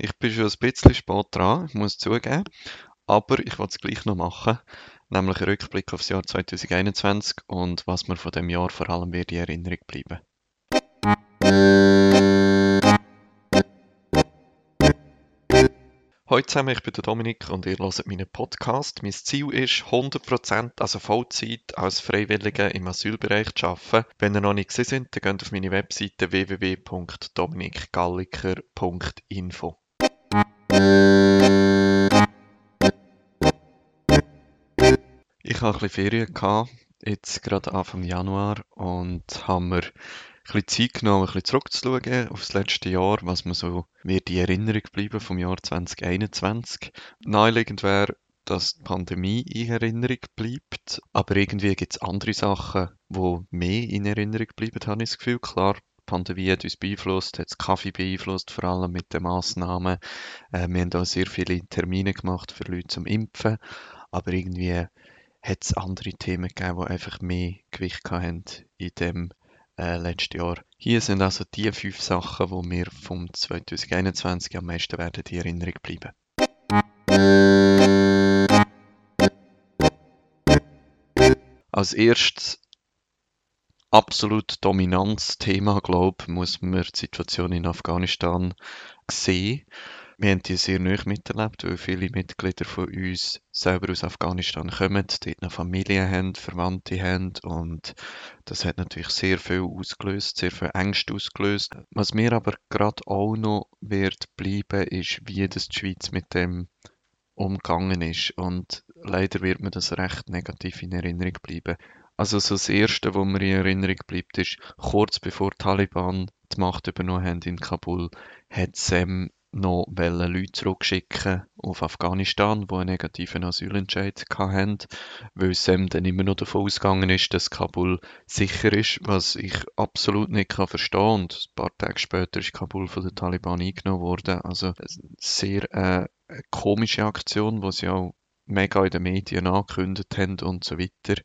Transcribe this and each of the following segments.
Ich bin schon ein bisschen spät dran, ich muss zugeben. Aber ich wollte es gleich noch machen. Nämlich einen Rückblick auf das Jahr 2021 und was mir von dem Jahr vor allem wird in Erinnerung bleiben. Hallo zusammen, ich bin der Dominik und ihr hört meinen Podcast. Mein Ziel ist, 100%, also Vollzeit, als Freiwilliger im Asylbereich zu arbeiten. Wenn ihr noch nicht gesehen sind, dann geht auf meine Webseite www.dominikgalliker.info. Ich hatte ein bisschen Ferien, gehabt, jetzt gerade Anfang Januar, und habe mir ein bisschen Zeit genommen, ein bisschen zurückzuschauen auf das letzte Jahr, was mir so wird in Erinnerung bleiben vom Jahr 2021. Naheliegend wäre, dass die Pandemie in Erinnerung bleibt, aber irgendwie gibt es andere Sachen, die mehr in Erinnerung bleiben, habe ich das Gefühl. Klar, die Pandemie hat uns beeinflusst, hat Kaffee beeinflusst, vor allem mit den Massnahmen. Äh, wir haben auch sehr viele Termine gemacht für Leute zum Impfen, aber irgendwie hat es andere Themen gegeben, die einfach mehr Gewicht hatten in dem äh, letzten Jahr. Hier sind also die fünf Sachen, die mir vom 2021 am meisten werden in Erinnerung bleiben. Als erstes absolut Dominanzthema, glaube ich, muss man die Situation in Afghanistan sehen. Wir haben die sehr nah miterlebt, weil viele Mitglieder von uns selber aus Afghanistan kommen, dort noch Familie haben, Verwandte haben und das hat natürlich sehr viel ausgelöst, sehr viel Ängste ausgelöst. Was mir aber gerade auch noch wird bleiben, ist, wie das die Schweiz mit dem umgegangen ist und leider wird mir das recht negativ in Erinnerung bleiben. Also so das Erste, was mir in Erinnerung bleibt, ist, kurz bevor die Taliban die Macht übernommen haben in Kabul, hat Sam noch Leute zurückschicken auf Afghanistan, die einen negativen Asylentscheid hatten, weil Sam dann immer noch davon ausgegangen ist, dass Kabul sicher ist, was ich absolut nicht kann verstehen Und ein paar Tage später ist Kabul von den Taliban eingenommen worden. Also sehr äh, eine komische Aktion, die sie auch mega in den Medien angekündigt haben und so weiter.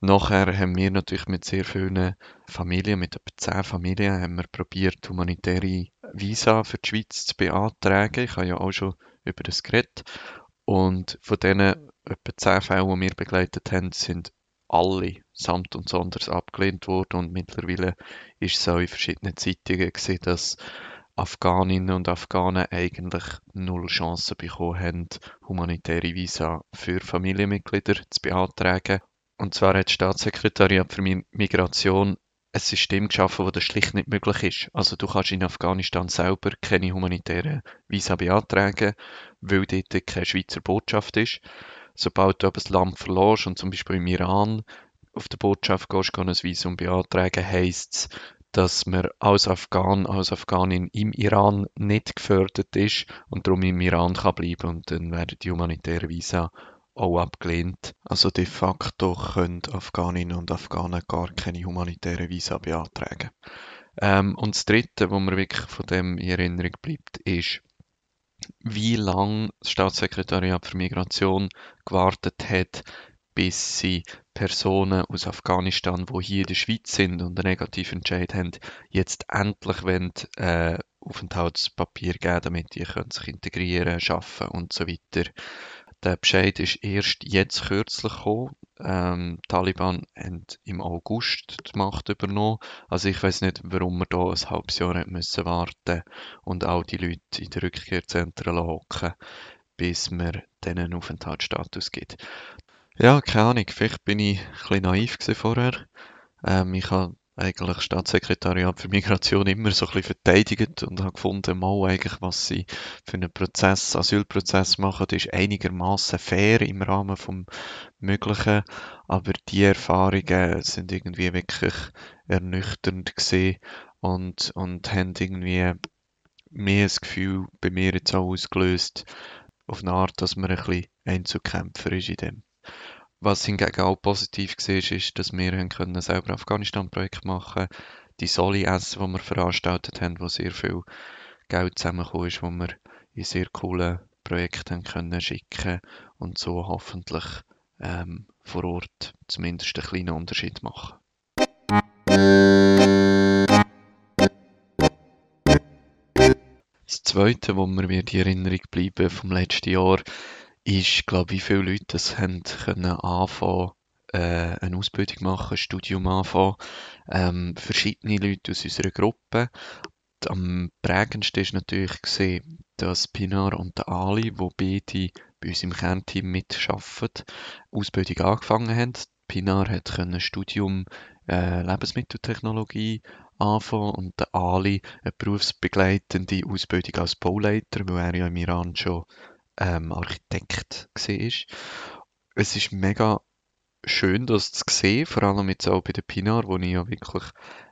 Nachher haben wir natürlich mit sehr vielen Familien, mit etwa zehn Familien, haben wir probiert, humanitäre Visa für die Schweiz zu beantragen. Ich habe ja auch schon über das geredet. Und von diesen etwa zehn Fällen, die wir begleitet haben, sind alle samt und sonders abgelehnt worden. Und mittlerweile ist es auch in verschiedenen Zeitungen gesehen, dass Afghaninnen und Afghanen eigentlich null Chancen bekommen haben, humanitäre Visa für Familienmitglieder zu beantragen. Und zwar hat das Staatssekretariat für Migration ein System geschaffen, wo das schlicht nicht möglich ist. Also du kannst in Afghanistan selber keine humanitären Visa beantragen, weil dort keine Schweizer Botschaft ist. Sobald du aber das Land verlässt und zum Beispiel im Iran auf der Botschaft gehst, ein Visum beantragen, heisst es, dass man als Afghan, als Afghanin im Iran nicht gefördert ist und darum im Iran kann bleiben und dann werden die humanitären Visa auch abgelehnt. Also de facto können Afghaninnen und Afghanen gar keine humanitären Visa beantragen. Ähm, und das Dritte, wo mir wirklich von dem in Erinnerung bleibt, ist, wie lange das Staatssekretariat für Migration gewartet hat, bis sie Personen aus Afghanistan, die hier in der Schweiz sind und einen negativen Entscheid haben, jetzt endlich wollen, äh, Aufenthaltspapier geben, damit können sich integrieren, arbeiten und so weiter. Der Bescheid ist erst jetzt kürzlich gekommen. Ähm, die Taliban haben im August die Macht übernommen. Also ich weiß nicht, warum wir da ein halbes Jahr müssen warten und auch die Leute in den Rückkehrzentren hocken, bis man denen Aufenthaltsstatus gibt. Ja, keine Ahnung, vielleicht bin ich ein bisschen naiv vorher. Ähm, ich habe eigentlich Staatssekretariat für Migration immer so ein bisschen verteidigt und habe gefunden, mal eigentlich, was sie für einen Prozess, Asylprozess machen, ist einigermaßen fair im Rahmen vom Möglichen, aber die Erfahrungen sind irgendwie wirklich ernüchternd gesehen und, und haben irgendwie mehr das Gefühl bei mir jetzt auch ausgelöst, auf eine Art, dass man ein bisschen Einzelkämpfer ist in dem. Was hingegen auch positiv war, ist, dass wir können selber Afghanistan-Projekt machen Die Soli-Essen, die wir veranstaltet haben, wo sehr viel Geld zusammengekommen ist, wo wir in sehr coolen Projekten können schicken und so hoffentlich ähm, vor Ort zumindest einen kleinen Unterschied machen. Das Zweite, wo mir in Erinnerung bleiben vom letzten Jahr, ist, glaube wie viele Leute das haben können anfangen, äh, eine Ausbildung machen, ein Studium anfangen. Ähm, verschiedene Leute aus unserer Gruppe. Am prägendsten ist natürlich gesehen, dass Pinar und der Ali, wo beide bei uns im Kernteam mitarbeiten, Ausbildung angefangen haben. Pinar hat können Studium äh, Lebensmitteltechnologie anfangen und der Ali eine berufsbegleitende Ausbildung als Bauleiter, weil er ja im Iran schon ähm, Architekt war. Es ist mega schön, das zu sehen, vor allem jetzt auch bei der Pinar, wo ich ja wirklich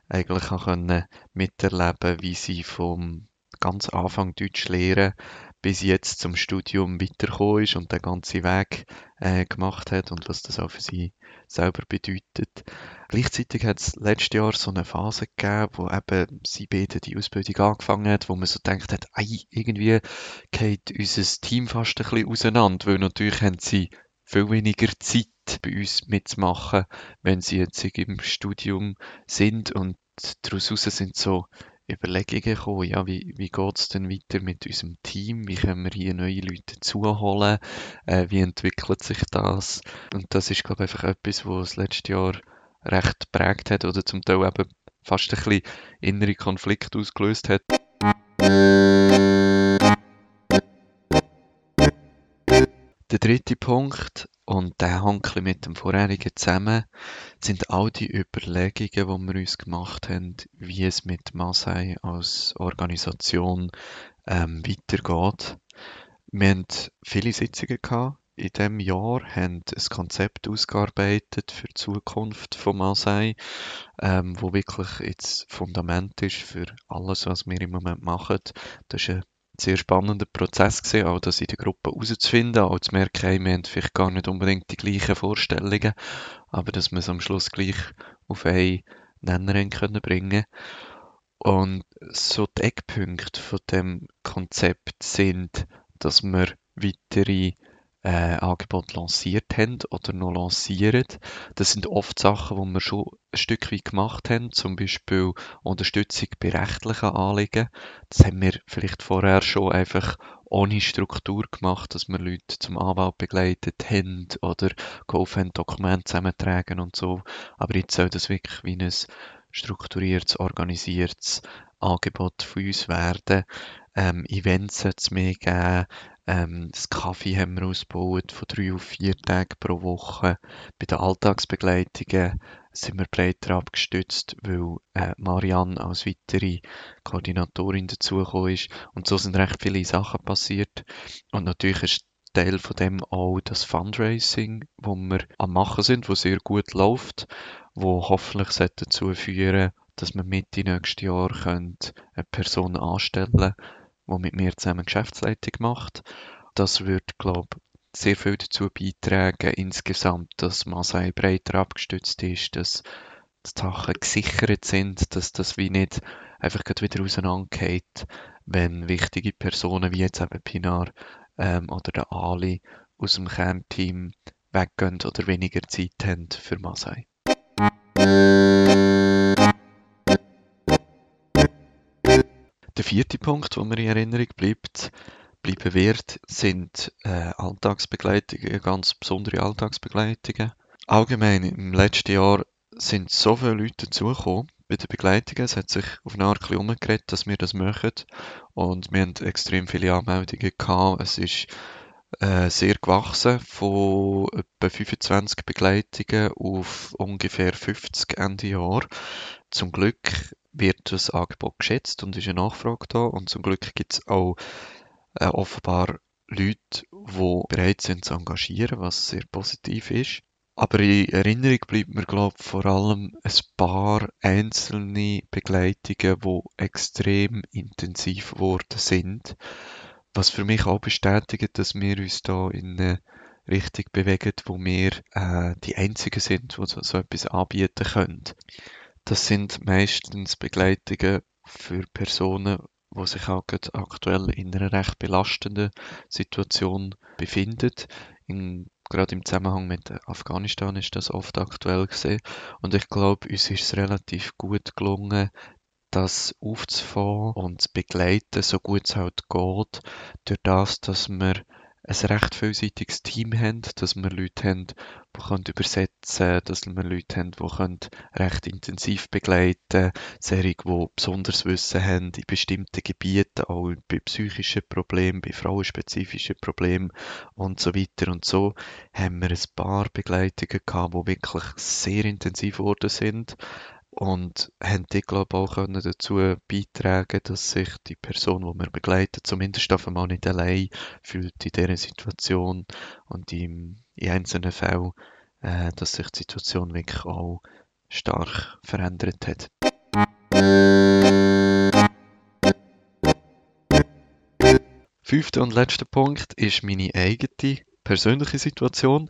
eigentlich auch können miterleben wie sie vom ganz Anfang Deutsch lehren bis jetzt zum Studium weitergekommen ist und den ganzen Weg äh, gemacht hat und was das auch für sie selber bedeutet. Gleichzeitig hat es letztes Jahr so eine Phase gegeben, wo eben sie beide die Ausbildung angefangen hat, wo man so denkt hat, ei, irgendwie geht unser Team fast ein bisschen auseinander, weil natürlich haben sie viel weniger Zeit bei uns mitzumachen, wenn sie jetzt im Studium sind und daraus sind so Überlegungen gekommen, ja, wie, wie geht es denn weiter mit unserem Team? Wie können wir hier neue Leute zuholen? Äh, wie entwickelt sich das? Und das ist, glaube ich, einfach etwas, was das letzte Jahr recht prägt hat oder zum Teil eben fast ein bisschen innere Konflikte ausgelöst hat. Der dritte Punkt, und der hängt mit dem vorherigen zusammen, sind all die Überlegungen, die wir uns gemacht haben, wie es mit Masai als Organisation ähm, weitergeht. Wir haben viele Sitzungen gehabt in diesem Jahr, haben ein Konzept ausgearbeitet für die Zukunft von Masai, ähm, wo wirklich jetzt Fundament ist für alles, was wir im Moment machen. Das ist eine sehr spannender Prozess gewesen, auch das in der Gruppe herauszufinden, auch zu merken, hey, wir haben vielleicht gar nicht unbedingt die gleichen Vorstellungen, aber dass wir es am Schluss gleich auf einen Nenner können bringen. Und so die Eckpunkte von dem Konzept sind, dass wir weitere äh, Angebot lanciert haben oder noch lancieren. Das sind oft Sachen, die wir schon ein Stück weit gemacht haben, zum Beispiel Unterstützung bei rechtlichen Anliegen. Das haben wir vielleicht vorher schon einfach ohne Struktur gemacht, dass wir Leute zum Anwalt begleitet haben oder geholfen haben, Dokumente zusammentragen und so. Aber jetzt soll das wirklich wie ein strukturiertes, organisiertes Angebot von uns werden. Ähm, Events soll es mehr geben, ähm, das Kaffee haben wir ausgebaut von drei auf vier Tage pro Woche. Bei den Alltagsbegleitungen sind wir breiter abgestützt, weil äh, Marianne als weitere Koordinatorin dazugekommen ist. Und so sind recht viele Sachen passiert. Und natürlich ist Teil von dem auch das Fundraising, wo wir am machen sind, wo sehr gut läuft, wo hoffentlich dazu führen, dass wir Mitte nächstes Jahr eine Person anstellen können, die mit mir zusammen Geschäftsleitung macht. Das wird, glaube ich, sehr viel dazu beitragen, insgesamt, dass Masai breiter abgestützt ist, dass die Sachen gesichert sind, dass das wie nicht einfach wieder auseinandergeht, wenn wichtige Personen wie jetzt eben Pinar ähm, oder der Ali aus dem Kernteam weggehen oder weniger Zeit haben für Masai. Der vierte Punkt, der mir in Erinnerung bleibt, bleiben wird, sind äh, Alltagsbegleitungen, ganz besondere Alltagsbegleitungen. Allgemein im letzten Jahr sind so viele Leute dazugekommen bei den Begleitungen. Es hat sich auf eine Art umgekehrt, dass wir das machen. Und wir haben extrem viele Anmeldungen gehabt. Es ist äh, sehr gewachsen von etwa 25 Begleitungen auf ungefähr 50 Ende Jahr. Zum Glück wird das Angebot geschätzt und ist eine Nachfrage da. Und zum Glück gibt es auch äh, offenbar Leute, die bereit sind zu engagieren, was sehr positiv ist. Aber in Erinnerung bleibt mir, glaube vor allem ein paar einzelne Begleitungen, die extrem intensiv geworden sind. Was für mich auch bestätigt, dass wir uns da in eine Richtung bewegen, wo wir äh, die Einzigen sind, die so, so etwas anbieten können. Das sind meistens Begleitungen für Personen, die sich auch aktuell in einer recht belastenden Situation befinden. In, gerade im Zusammenhang mit Afghanistan ist das oft aktuell gesehen. Und ich glaube, uns ist es relativ gut gelungen, das aufzufangen und zu begleiten, so gut es halt geht, durch das, dass wir ein recht vielseitiges Team haben, dass wir Leute haben, die können übersetzen können, dass wir Leute haben, die können recht intensiv begleiten können, Serie, die besonders Wissen haben in bestimmten Gebieten, auch bei psychischen Problemen, bei frauenspezifischen Problemen und so weiter. Und so haben wir ein paar Begleitungen gehabt, die wirklich sehr intensiv geworden sind und haben die, glaube ich, auch können dazu beitragen dass sich die Person, die wir begleiten, zumindest auf einmal nicht allein fühlt in dieser Situation und in, in einzelnen Fällen, äh, dass sich die Situation wirklich auch stark verändert hat. Fünfter und letzter Punkt ist meine eigene persönliche Situation,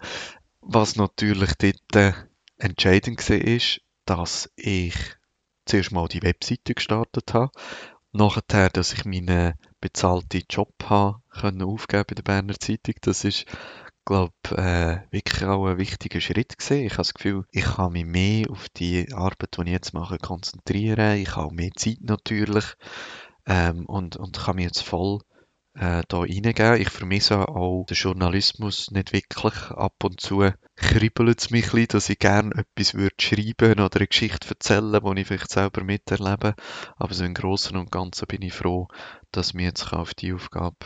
was natürlich dort äh, entscheidend war, dass ich zuerst mal die Webseite gestartet habe, nachher, dass ich meinen bezahlten Job habe können aufgeben bei der Berner Zeitung. Das ist, glaube äh, wirklich auch ein wichtiger Schritt gewesen. Ich habe das Gefühl, ich kann mich mehr auf die Arbeit, die ich jetzt mache, konzentrieren. Ich habe mehr Zeit natürlich ähm, und, und kann mich jetzt voll äh, da reingeben. Ich vermisse auch den Journalismus nicht wirklich. Ab und zu kribbelt es mich ein dass ich gerne etwas würde schreiben oder eine Geschichte erzählen, die ich vielleicht selber miterlebe. Aber so im Großen und Ganzen bin ich froh, dass ich jetzt auf die Aufgabe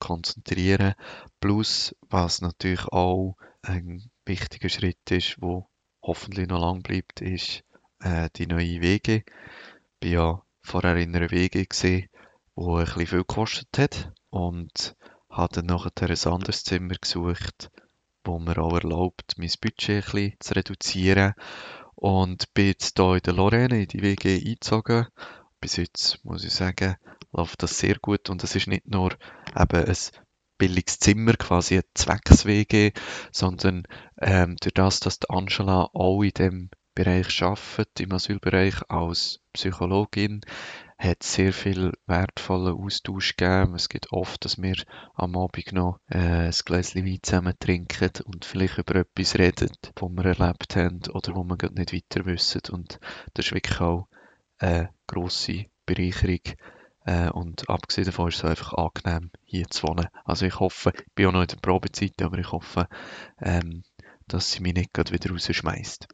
konzentrieren kann. Plus, was natürlich auch ein wichtiger Schritt ist, wo hoffentlich noch lang bleibt, ist äh, die neue Wege. Ich war ja vorher in einer Wege wo ein bisschen viel gekostet hat und habe dann nachher ein anderes Zimmer gesucht, wo mir auch erlaubt, mein Budget ein bisschen zu reduzieren und bin jetzt hier in der Lorraine in die WG eingezogen. Bis jetzt muss ich sagen, läuft das sehr gut und es ist nicht nur eben ein billiges Zimmer, quasi ein Zwecks-WG, sondern ähm, durch das, dass die Angela auch in dem Bereich arbeitet, im Asylbereich als Psychologin, hat sehr viel wertvollen Austausch gegeben. Es gibt oft, dass wir am Abend noch äh, ein Gläschen Wein zusammen trinken und vielleicht über etwas reden, was wir erlebt haben oder wo wir gerade nicht weiter wissen. Und das ist wirklich auch eine grosse Bereicherung. Äh, und abgesehen davon ist es einfach angenehm, hier zu wohnen. Also ich hoffe, ich bin auch noch in der Probezeit, aber ich hoffe, ähm, dass sie mich nicht gerade wieder rausschmeißt.